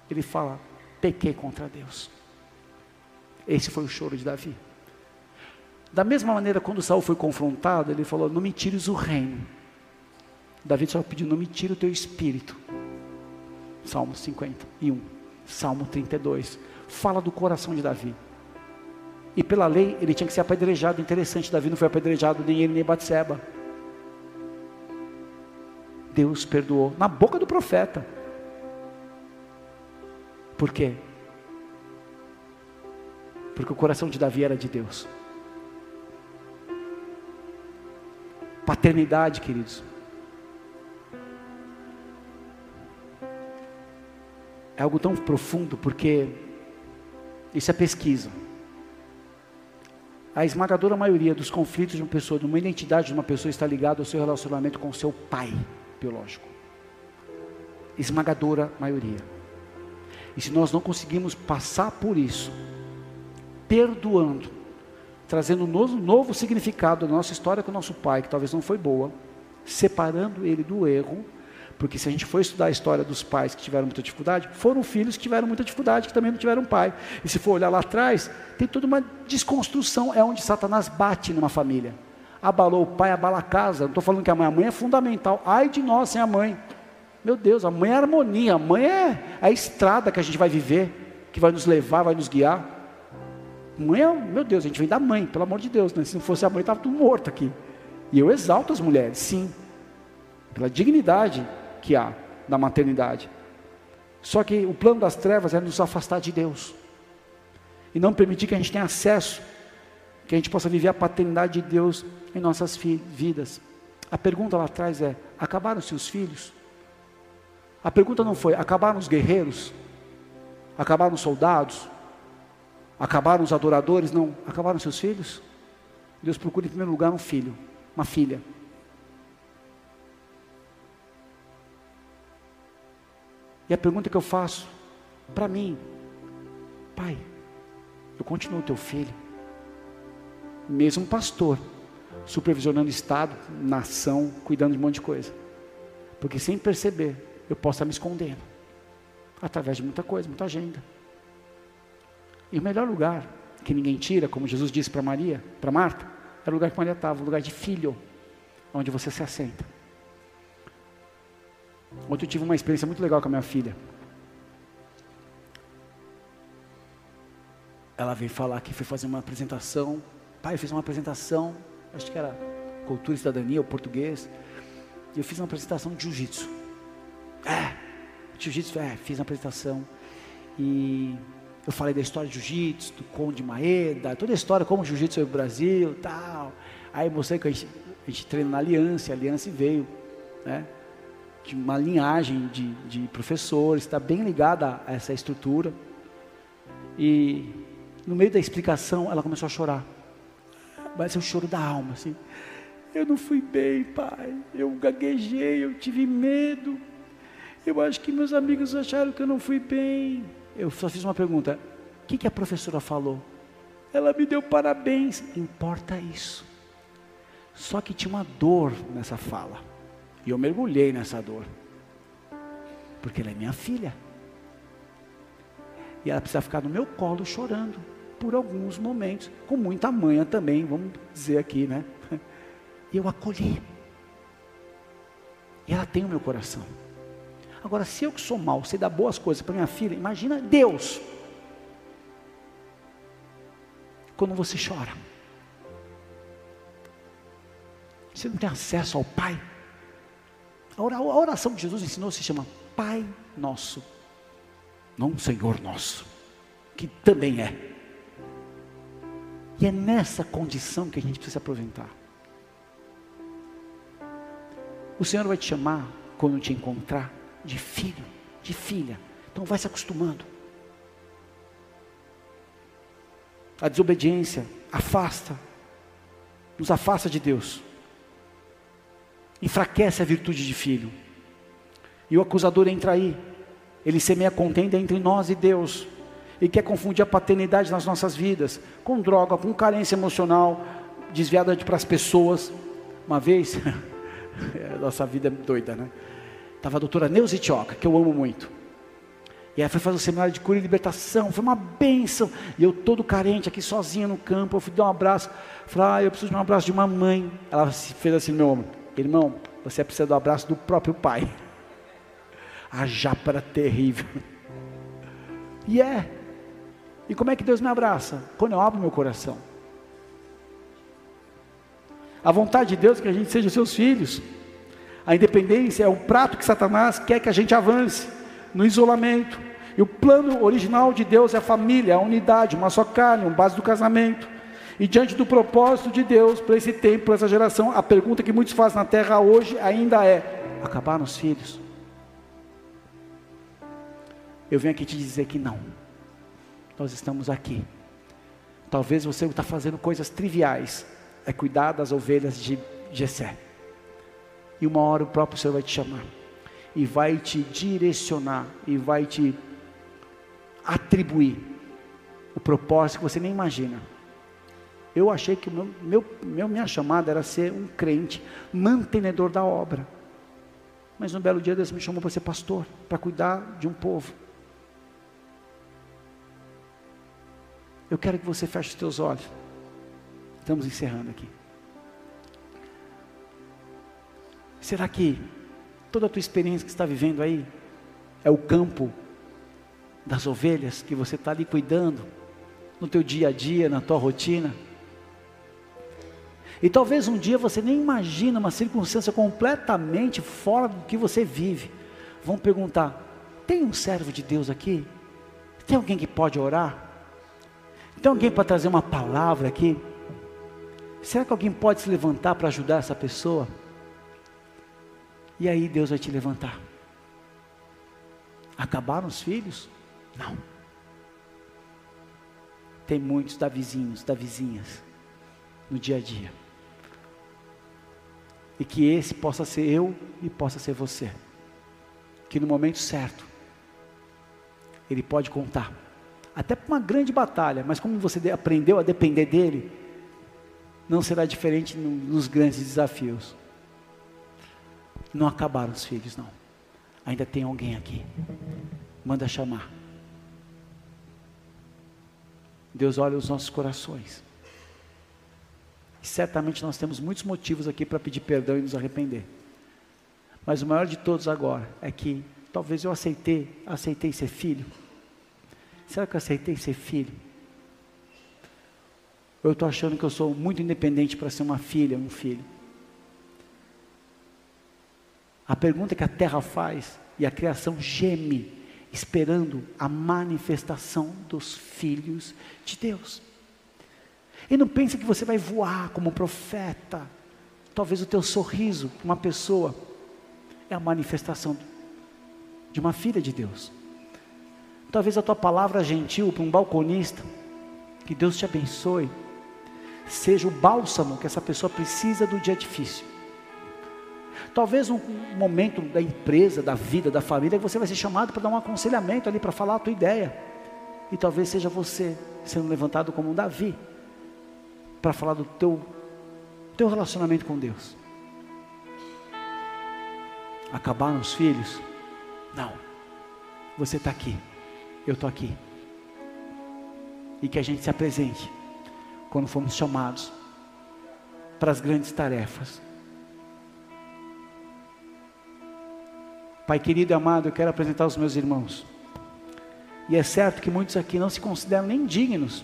ele fala: pequei contra Deus. Esse foi o choro de Davi. Da mesma maneira, quando Saul foi confrontado, ele falou: Não me tires o reino. Davi só pediu: Não me tire o teu espírito. Salmo 51, Salmo 32. Fala do coração de Davi. E pela lei, ele tinha que ser apedrejado. Interessante, Davi não foi apedrejado, nem ele, nem Batseba. Deus perdoou na boca do profeta. Por quê? Porque o coração de Davi era de Deus. Paternidade, queridos. É algo tão profundo porque isso é pesquisa. A esmagadora maioria dos conflitos de uma pessoa, de uma identidade de uma pessoa está ligada ao seu relacionamento com o seu pai biológico. Esmagadora maioria. E se nós não conseguimos passar por isso, perdoando, trazendo um novo, novo significado da nossa história com o nosso pai, que talvez não foi boa, separando ele do erro, porque se a gente for estudar a história dos pais que tiveram muita dificuldade, foram filhos que tiveram muita dificuldade, que também não tiveram pai. E se for olhar lá atrás, tem toda uma desconstrução, é onde Satanás bate numa família. Abalou o pai, abala a casa. Não estou falando que a mãe, a mãe é fundamental. Ai de nós sem a mãe. Meu Deus, a mãe é harmonia, a mãe é a estrada que a gente vai viver, que vai nos levar, vai nos guiar. Mãe é, meu Deus, a gente vem da mãe, pelo amor de Deus, né? Se não fosse a mãe, estava tudo morto aqui. E eu exalto as mulheres, sim, pela dignidade que há na maternidade. Só que o plano das trevas é nos afastar de Deus e não permitir que a gente tenha acesso, que a gente possa viver a paternidade de Deus em nossas vidas. A pergunta lá atrás é: acabaram-se os filhos? A pergunta não foi: acabaram os guerreiros? Acabaram os soldados? Acabaram os adoradores? Não, acabaram seus filhos? Deus procura em primeiro lugar um filho, uma filha. E a pergunta que eu faço para mim, pai, eu continuo teu filho, mesmo pastor, supervisionando Estado, nação, cuidando de um monte de coisa, porque sem perceber, eu posso estar me escondendo, através de muita coisa, muita agenda. E o melhor lugar que ninguém tira, como Jesus disse para Maria, para Marta, era o lugar que Maria estava, o lugar de filho, onde você se assenta. Ontem eu tive uma experiência muito legal com a minha filha. Ela veio falar que foi fazer uma apresentação. Pai, eu fiz uma apresentação, acho que era cultura e cidadania, ou português. E eu fiz uma apresentação de jiu-jitsu. É, jiu-jitsu, é, fiz uma apresentação. E eu falei da história de jiu-jitsu, do Conde Maeda, toda a história, como o jiu-jitsu veio o Brasil tal. Aí mostrei que a gente, a gente treina na Aliança, a Aliança veio, né? De uma linhagem de, de professores, está bem ligada a essa estrutura. E no meio da explicação, ela começou a chorar. Mas é o choro da alma, assim. Eu não fui bem, pai. Eu gaguejei, eu tive medo. Eu acho que meus amigos acharam que eu não fui bem. Eu só fiz uma pergunta: o que, que a professora falou? Ela me deu parabéns. Importa isso. Só que tinha uma dor nessa fala. E eu mergulhei nessa dor. Porque ela é minha filha. E ela precisa ficar no meu colo chorando por alguns momentos, com muita manha também, vamos dizer aqui, né? E eu acolhi. E ela tem o meu coração. Agora, se eu que sou mal, sei dar boas coisas para minha filha, imagina Deus. Quando você chora, você não tem acesso ao Pai. A oração que Jesus ensinou se chama Pai Nosso, não Senhor Nosso, que também é. E é nessa condição que a gente precisa aproveitar. O Senhor vai te chamar, quando te encontrar, de filho, de filha. Então vai se acostumando. A desobediência afasta, nos afasta de Deus enfraquece a virtude de filho. E o acusador entra aí, ele semeia contenda entre nós e Deus, e quer confundir a paternidade nas nossas vidas com droga, com carência emocional, desviada para as pessoas. Uma vez, [LAUGHS] nossa vida é doida, né? Estava a doutora Neuza Itioca, que eu amo muito. E aí foi fazer um seminário de cura e libertação, foi uma bênção. E eu todo carente aqui sozinho no campo, eu fui dar um abraço. Falei, ah, eu preciso de um abraço de uma mãe. Ela fez assim no meu ombro. Irmão, você precisa do abraço do próprio pai. A japa era terrível. E é. E como é que Deus me abraça? Quando eu abro meu coração. A vontade de Deus é que a gente seja seus filhos. A independência é o prato que Satanás quer que a gente avance no isolamento. E o plano original de Deus é a família, a unidade, uma só carne, uma base do casamento. E diante do propósito de Deus para esse tempo, para essa geração, a pergunta que muitos fazem na terra hoje ainda é: acabaram os filhos? Eu venho aqui te dizer que não. Nós estamos aqui. Talvez você está fazendo coisas triviais, é cuidar das ovelhas de Jessé. E uma hora o próprio Senhor vai te chamar e vai te direcionar e vai te atribuir o propósito que você nem imagina. Eu achei que meu, meu, meu, minha chamada era ser um crente, mantenedor da obra. Mas um belo dia Deus me chamou para ser pastor, para cuidar de um povo. Eu quero que você feche os teus olhos. Estamos encerrando aqui. Será que toda a tua experiência que está vivendo aí é o campo das ovelhas que você está ali cuidando no teu dia a dia, na tua rotina? E talvez um dia você nem imagina uma circunstância completamente fora do que você vive. Vão perguntar: tem um servo de Deus aqui? Tem alguém que pode orar? Tem alguém para trazer uma palavra aqui? Será que alguém pode se levantar para ajudar essa pessoa? E aí Deus vai te levantar. Acabaram os filhos? Não. Tem muitos da vizinhos, da vizinhas, no dia a dia. E que esse possa ser eu e possa ser você. Que no momento certo, ele pode contar. Até para uma grande batalha, mas como você aprendeu a depender dele, não será diferente nos grandes desafios. Não acabaram os filhos, não. Ainda tem alguém aqui. Manda chamar. Deus olha os nossos corações. E certamente nós temos muitos motivos aqui para pedir perdão e nos arrepender. Mas o maior de todos agora é que talvez eu aceitei, aceitei ser filho. Será que eu aceitei ser filho? Ou eu estou achando que eu sou muito independente para ser uma filha, um filho? A pergunta que a terra faz e a criação geme, esperando a manifestação dos filhos de Deus. E não pense que você vai voar como profeta. Talvez o teu sorriso para uma pessoa é a manifestação de uma filha de Deus. Talvez a tua palavra gentil para um balconista, que Deus te abençoe, seja o bálsamo que essa pessoa precisa do dia difícil. Talvez um momento da empresa, da vida, da família, você vai ser chamado para dar um aconselhamento ali, para falar a tua ideia. E talvez seja você sendo levantado como um Davi, para falar do teu, teu relacionamento com Deus. Acabaram os filhos? Não. Você está aqui. Eu estou aqui. E que a gente se apresente quando fomos chamados para as grandes tarefas. Pai querido e amado, eu quero apresentar os meus irmãos. E é certo que muitos aqui não se consideram nem dignos.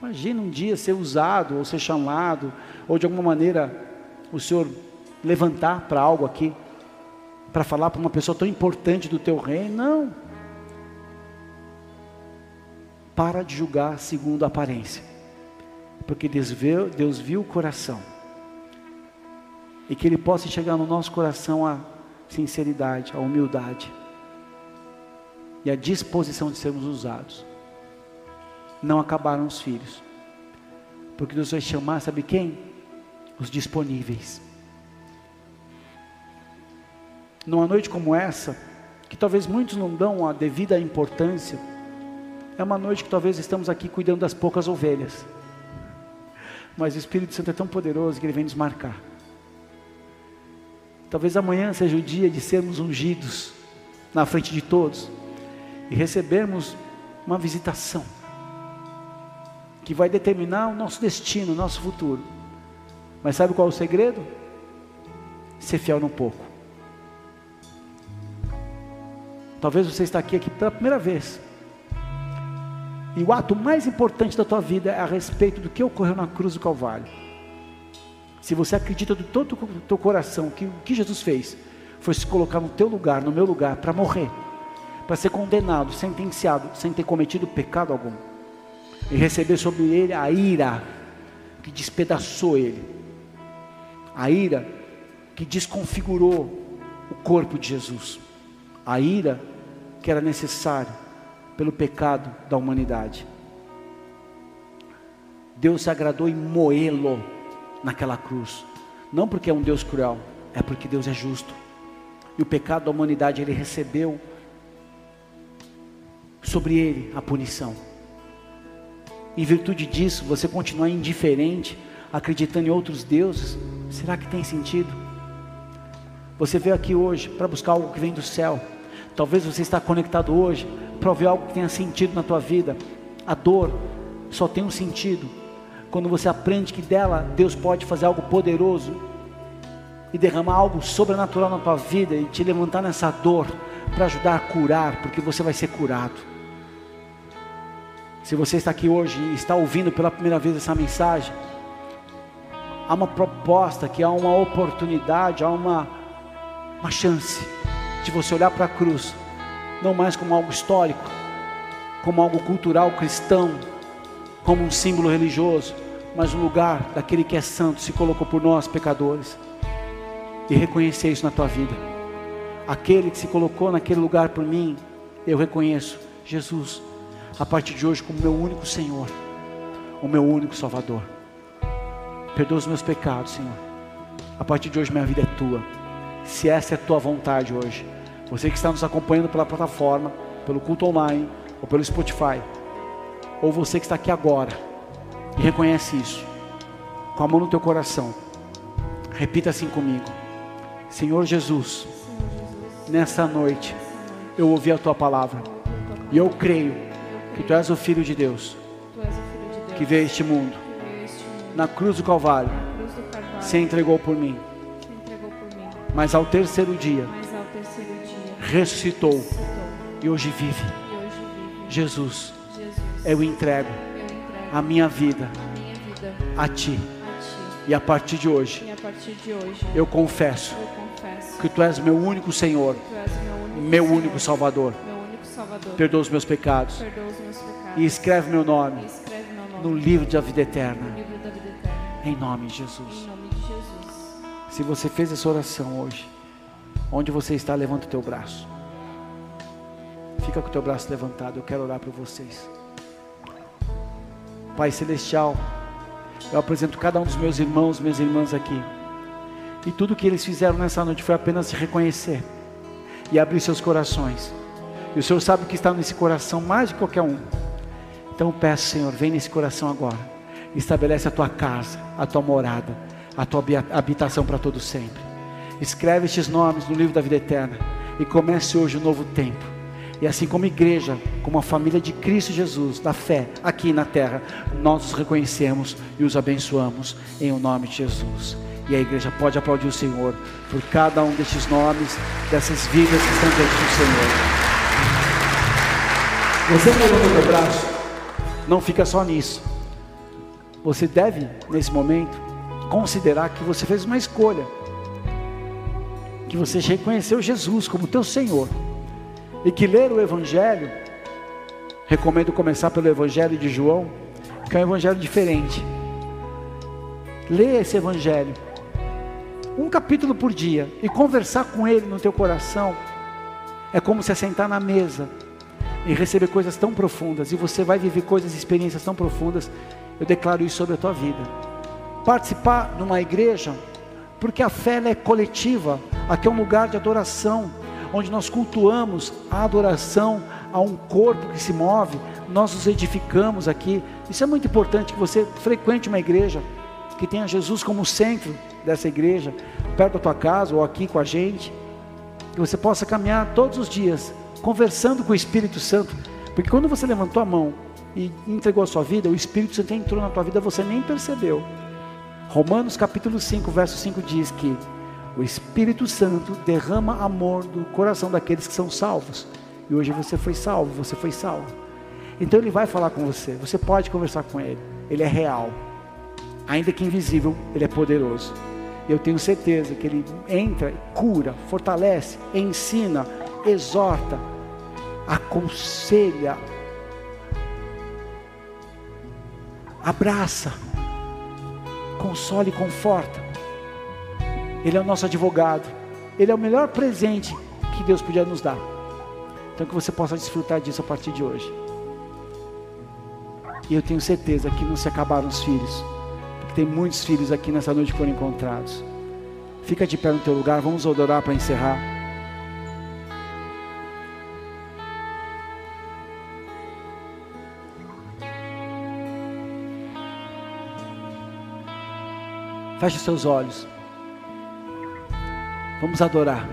Imagina um dia ser usado, ou ser chamado, ou de alguma maneira o Senhor levantar para algo aqui, para falar para uma pessoa tão importante do teu reino. Não. Para de julgar segundo a aparência, porque Deus viu, Deus viu o coração, e que Ele possa chegar no nosso coração a sinceridade, a humildade e a disposição de sermos usados. Não acabaram os filhos, porque Deus vai chamar, sabe quem? Os disponíveis. Numa noite como essa, que talvez muitos não dão a devida importância, é uma noite que talvez estamos aqui cuidando das poucas ovelhas, mas o Espírito Santo é tão poderoso que ele vem nos marcar. Talvez amanhã seja o dia de sermos ungidos na frente de todos e recebermos uma visitação que vai determinar o nosso destino, o nosso futuro. Mas sabe qual é o segredo? Ser fiel no pouco. Talvez você está aqui, aqui pela primeira vez. E o ato mais importante da tua vida é a respeito do que ocorreu na cruz do Calvário. Se você acredita de todo o teu coração que o que Jesus fez foi se colocar no teu lugar, no meu lugar, para morrer, para ser condenado, sentenciado, sem ter cometido pecado algum, e receber sobre ele a ira que despedaçou ele, a ira que desconfigurou o corpo de Jesus, a ira que era necessário pelo pecado da humanidade. Deus se agradou em moê-lo naquela cruz. Não porque é um Deus cruel, é porque Deus é justo. E o pecado da humanidade ele recebeu sobre ele a punição. Em virtude disso, você continuar indiferente, acreditando em outros deuses, será que tem sentido? Você veio aqui hoje para buscar algo que vem do céu. Talvez você está conectado hoje para ouvir algo que tenha sentido na tua vida. A dor só tem um sentido quando você aprende que dela Deus pode fazer algo poderoso e derramar algo sobrenatural na tua vida e te levantar nessa dor para ajudar a curar, porque você vai ser curado. Se você está aqui hoje e está ouvindo pela primeira vez essa mensagem, há uma proposta, que há uma oportunidade, há uma, uma chance de você olhar para a cruz, não mais como algo histórico, como algo cultural cristão, como um símbolo religioso, mas um lugar daquele que é santo se colocou por nós, pecadores e reconhecer isso na tua vida. Aquele que se colocou naquele lugar por mim, eu reconheço Jesus, a partir de hoje, como meu único Senhor, o meu único Salvador. Perdoa os meus pecados, Senhor. A partir de hoje, minha vida é tua. Se essa é a tua vontade hoje, você que está nos acompanhando pela plataforma, pelo culto online ou pelo Spotify, ou você que está aqui agora e reconhece isso, com a mão no teu coração, repita assim comigo. Senhor Jesus, nessa noite eu ouvi a tua palavra e eu creio que tu és o Filho de Deus. Que veio a este mundo. Na cruz do Calvário. Se entregou por mim. Mas ao terceiro dia ressuscitou. e hoje vive. Jesus eu entrego a minha vida a ti. e a partir de hoje eu confesso que tu és meu único Senhor, meu único Salvador. Perdoa os meus pecados. E escreve meu nome no livro da vida eterna. Em nome de Jesus. Se você fez essa oração hoje, onde você está, levanta o teu braço. Fica com o teu braço levantado. Eu quero orar por vocês. Pai Celestial, eu apresento cada um dos meus irmãos, minhas irmãs aqui. E tudo que eles fizeram nessa noite foi apenas se reconhecer e abrir seus corações. E o Senhor sabe o que está nesse coração mais de qualquer um. Então eu peço, Senhor, vem nesse coração agora. Estabelece a tua casa, a tua morada, a tua habitação para todo sempre. Escreve estes nomes no livro da vida eterna e comece hoje um novo tempo. E assim como igreja, como a família de Cristo Jesus, da fé aqui na terra, nós os reconhecemos e os abençoamos em o nome de Jesus. E a igreja pode aplaudir o Senhor por cada um destes nomes, dessas vidas que estão diante do Senhor. Você no meu braço, não fica só nisso. Você deve, nesse momento, considerar que você fez uma escolha. Que você reconheceu Jesus como teu Senhor. E que ler o Evangelho, recomendo começar pelo Evangelho de João, que é um Evangelho diferente. Leia esse Evangelho um capítulo por dia e conversar com Ele no teu coração, é como se assentar na mesa e receber coisas tão profundas, e você vai viver coisas, experiências tão profundas. Eu declaro isso sobre a tua vida. Participar de uma igreja, porque a fé é coletiva, aqui é um lugar de adoração, onde nós cultuamos a adoração a um corpo que se move, nós nos edificamos aqui. Isso é muito importante que você frequente uma igreja que tenha Jesus como centro dessa igreja, perto da tua casa ou aqui com a gente, que você possa caminhar todos os dias, conversando com o Espírito Santo, porque quando você levantou a mão e entregou a sua vida, o Espírito Santo entrou na tua vida, você nem percebeu. Romanos capítulo 5, verso 5 diz que o Espírito Santo derrama amor do coração daqueles que são salvos. E hoje você foi salvo, você foi salvo. Então ele vai falar com você, você pode conversar com ele, ele é real. Ainda que invisível, ele é poderoso. Eu tenho certeza que Ele entra, cura, fortalece, ensina, exorta, aconselha, abraça, consola e conforta. Ele é o nosso advogado. Ele é o melhor presente que Deus podia nos dar. Então que você possa desfrutar disso a partir de hoje. E eu tenho certeza que não se acabaram os filhos. Tem muitos filhos aqui nessa noite que foram encontrados. Fica de pé no teu lugar, vamos adorar para encerrar. Feche seus olhos. Vamos adorar.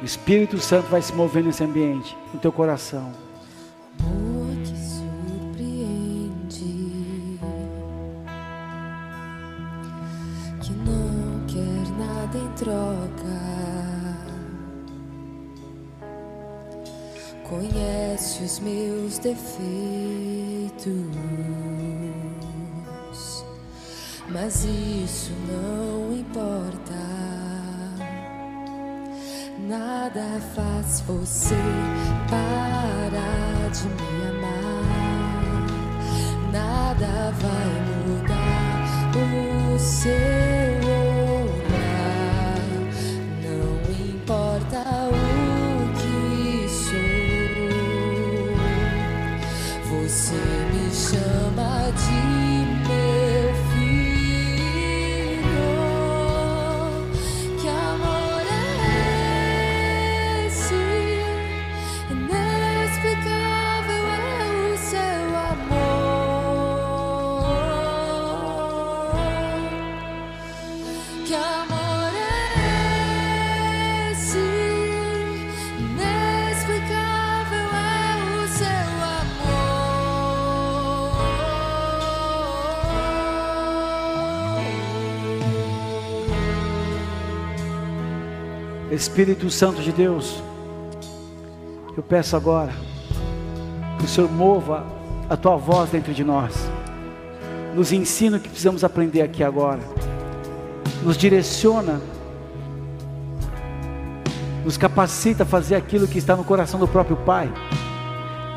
O Espírito Santo vai se mover nesse ambiente, no teu coração. Amor que surpreende, que não quer nada em troca. Conhece os meus defeitos, mas isso não importa. Nada faz você parar de me amar. Nada vai mudar o seu Espírito Santo de Deus, eu peço agora que o Senhor mova a tua voz dentro de nós, nos ensina o que precisamos aprender aqui agora, nos direciona, nos capacita a fazer aquilo que está no coração do próprio Pai,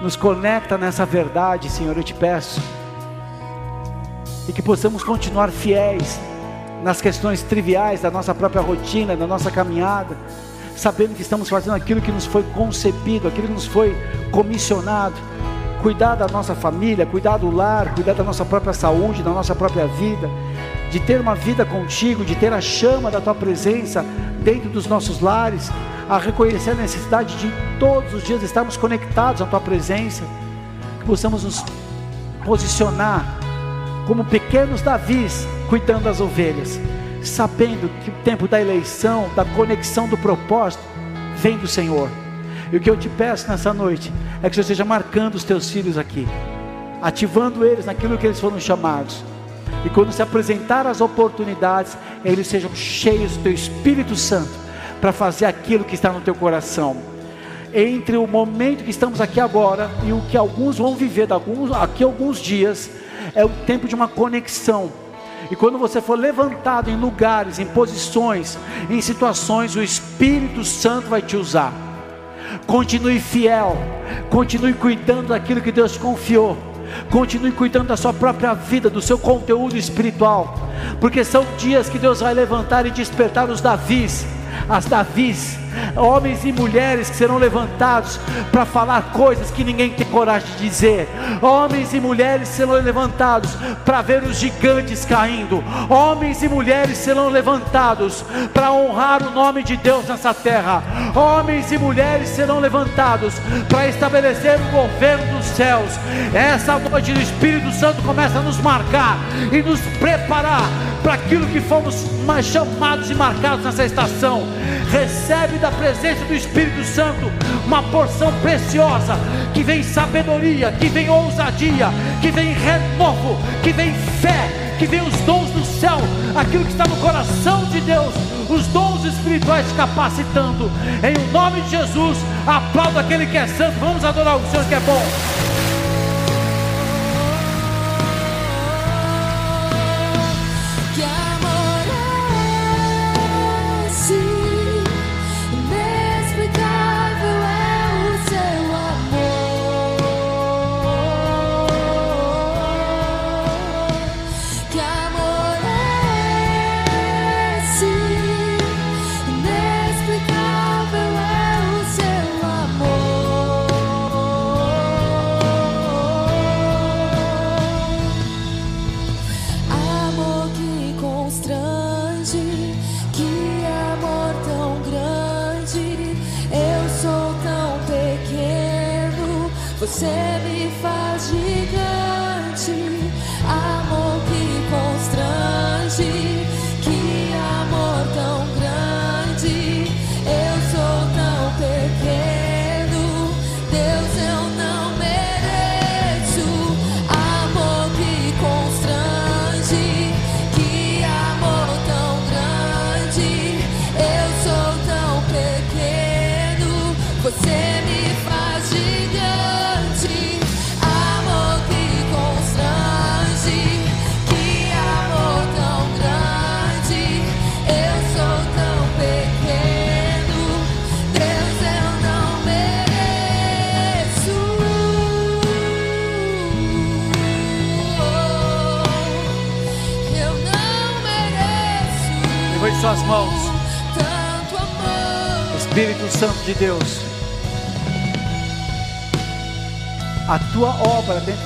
nos conecta nessa verdade, Senhor, eu te peço, e que possamos continuar fiéis nas questões triviais da nossa própria rotina, da nossa caminhada, sabendo que estamos fazendo aquilo que nos foi concebido, aquilo que nos foi comissionado. Cuidar da nossa família, cuidar do lar, cuidar da nossa própria saúde, da nossa própria vida, de ter uma vida contigo, de ter a chama da tua presença dentro dos nossos lares, a reconhecer a necessidade de todos os dias estarmos conectados à tua presença, que possamos nos posicionar como pequenos Davis cuidando das ovelhas, sabendo que o tempo da eleição, da conexão do propósito, vem do Senhor. E o que eu te peço nessa noite é que você esteja marcando os teus filhos aqui, ativando eles naquilo que eles foram chamados. E quando se apresentar as oportunidades, eles sejam cheios do teu Espírito Santo para fazer aquilo que está no teu coração. Entre o momento que estamos aqui agora e o que alguns vão viver daqui alguns dias, é o tempo de uma conexão. E quando você for levantado em lugares, em posições, em situações, o Espírito Santo vai te usar. Continue fiel, continue cuidando daquilo que Deus confiou. Continue cuidando da sua própria vida, do seu conteúdo espiritual, porque são dias que Deus vai levantar e despertar os Davis, as Davis, homens e mulheres que serão levantados para falar coisas que ninguém tem coragem de dizer, homens e mulheres serão levantados para ver os gigantes caindo, homens e mulheres serão levantados para honrar o nome de Deus nessa terra, homens e mulheres serão levantados para estabelecer o governo dos céus. Essa noite o Espírito Santo começa a nos marcar e nos preparar para aquilo que fomos chamados e marcados nessa estação. Recebe da presença do Espírito Santo uma porção preciosa que vem sabedoria, que vem ousadia, que vem renovo, que vem fé, que vem os dons do céu, aquilo que está no coração de Deus, os dons espirituais capacitando. Em nome de Jesus, aplauda aquele que é santo. Vamos adorar o Senhor que é bom.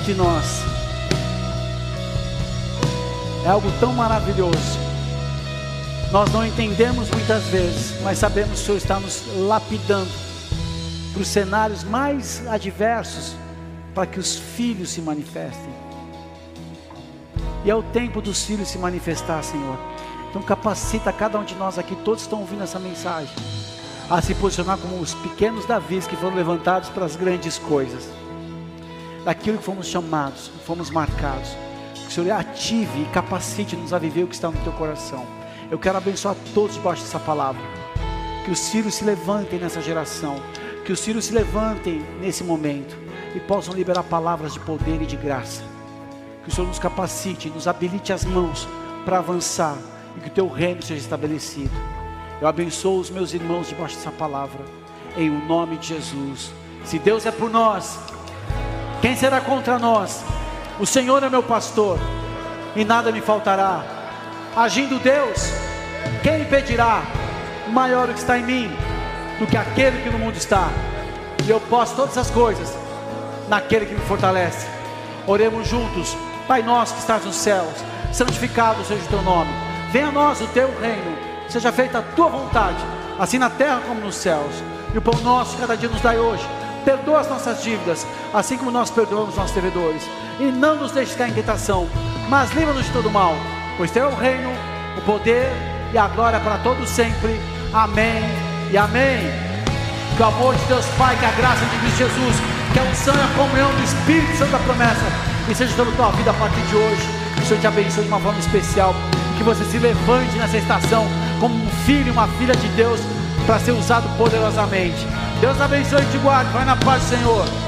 De nós é algo tão maravilhoso. Nós não entendemos muitas vezes, mas sabemos que o Senhor está nos lapidando para os cenários mais adversos, para que os filhos se manifestem. E é o tempo dos filhos se manifestar, Senhor. Então capacita cada um de nós aqui, todos estão ouvindo essa mensagem, a se posicionar como os pequenos Davis que foram levantados para as grandes coisas. Daquilo que fomos chamados, fomos marcados. Que o Senhor ative e capacite-nos a viver o que está no teu coração. Eu quero abençoar todos debaixo dessa palavra. Que os filhos se levantem nessa geração. Que os filhos se levantem nesse momento e possam liberar palavras de poder e de graça. Que o Senhor nos capacite, nos habilite as mãos para avançar e que o teu reino seja estabelecido. Eu abençoo os meus irmãos debaixo dessa palavra, em o nome de Jesus. Se Deus é por nós, quem será contra nós? O Senhor é meu pastor e nada me faltará. Agindo Deus, quem impedirá? Maior o que está em mim do que aquele que no mundo está. E eu posso todas as coisas naquele que me fortalece. Oremos juntos. Pai nosso que estás nos céus, santificado seja o teu nome. Venha a nós o teu reino. Seja feita a tua vontade, assim na terra como nos céus. E o pão nosso cada dia nos dai hoje. Perdoa as nossas dívidas, assim como nós perdoamos os nossos devedores. E não nos deixes cair em tentação, mas livra-nos de todo mal. Pois teu é o reino, o poder e a glória para todos sempre. Amém e amém. Que o amor de Deus Pai, que a graça de Cristo Jesus, que a unção e a comunhão do Espírito Santo da promessa, e seja toda a tua vida a partir de hoje. Que o Senhor te abençoe de uma forma especial. Que você se levante nessa estação como um filho e uma filha de Deus para ser usado poderosamente. Deus abençoe e te guarde. Vai na paz Senhor.